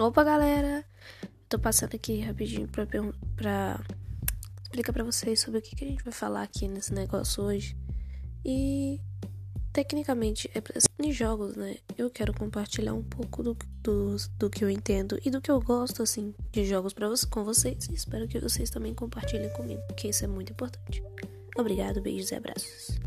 Opa, galera! Tô passando aqui rapidinho pra, pra explicar pra vocês sobre o que, que a gente vai falar aqui nesse negócio hoje. E tecnicamente é de jogos, né? Eu quero compartilhar um pouco do, do, do que eu entendo e do que eu gosto, assim, de jogos pra, com vocês. E espero que vocês também compartilhem comigo, porque isso é muito importante. Obrigado, beijos e abraços.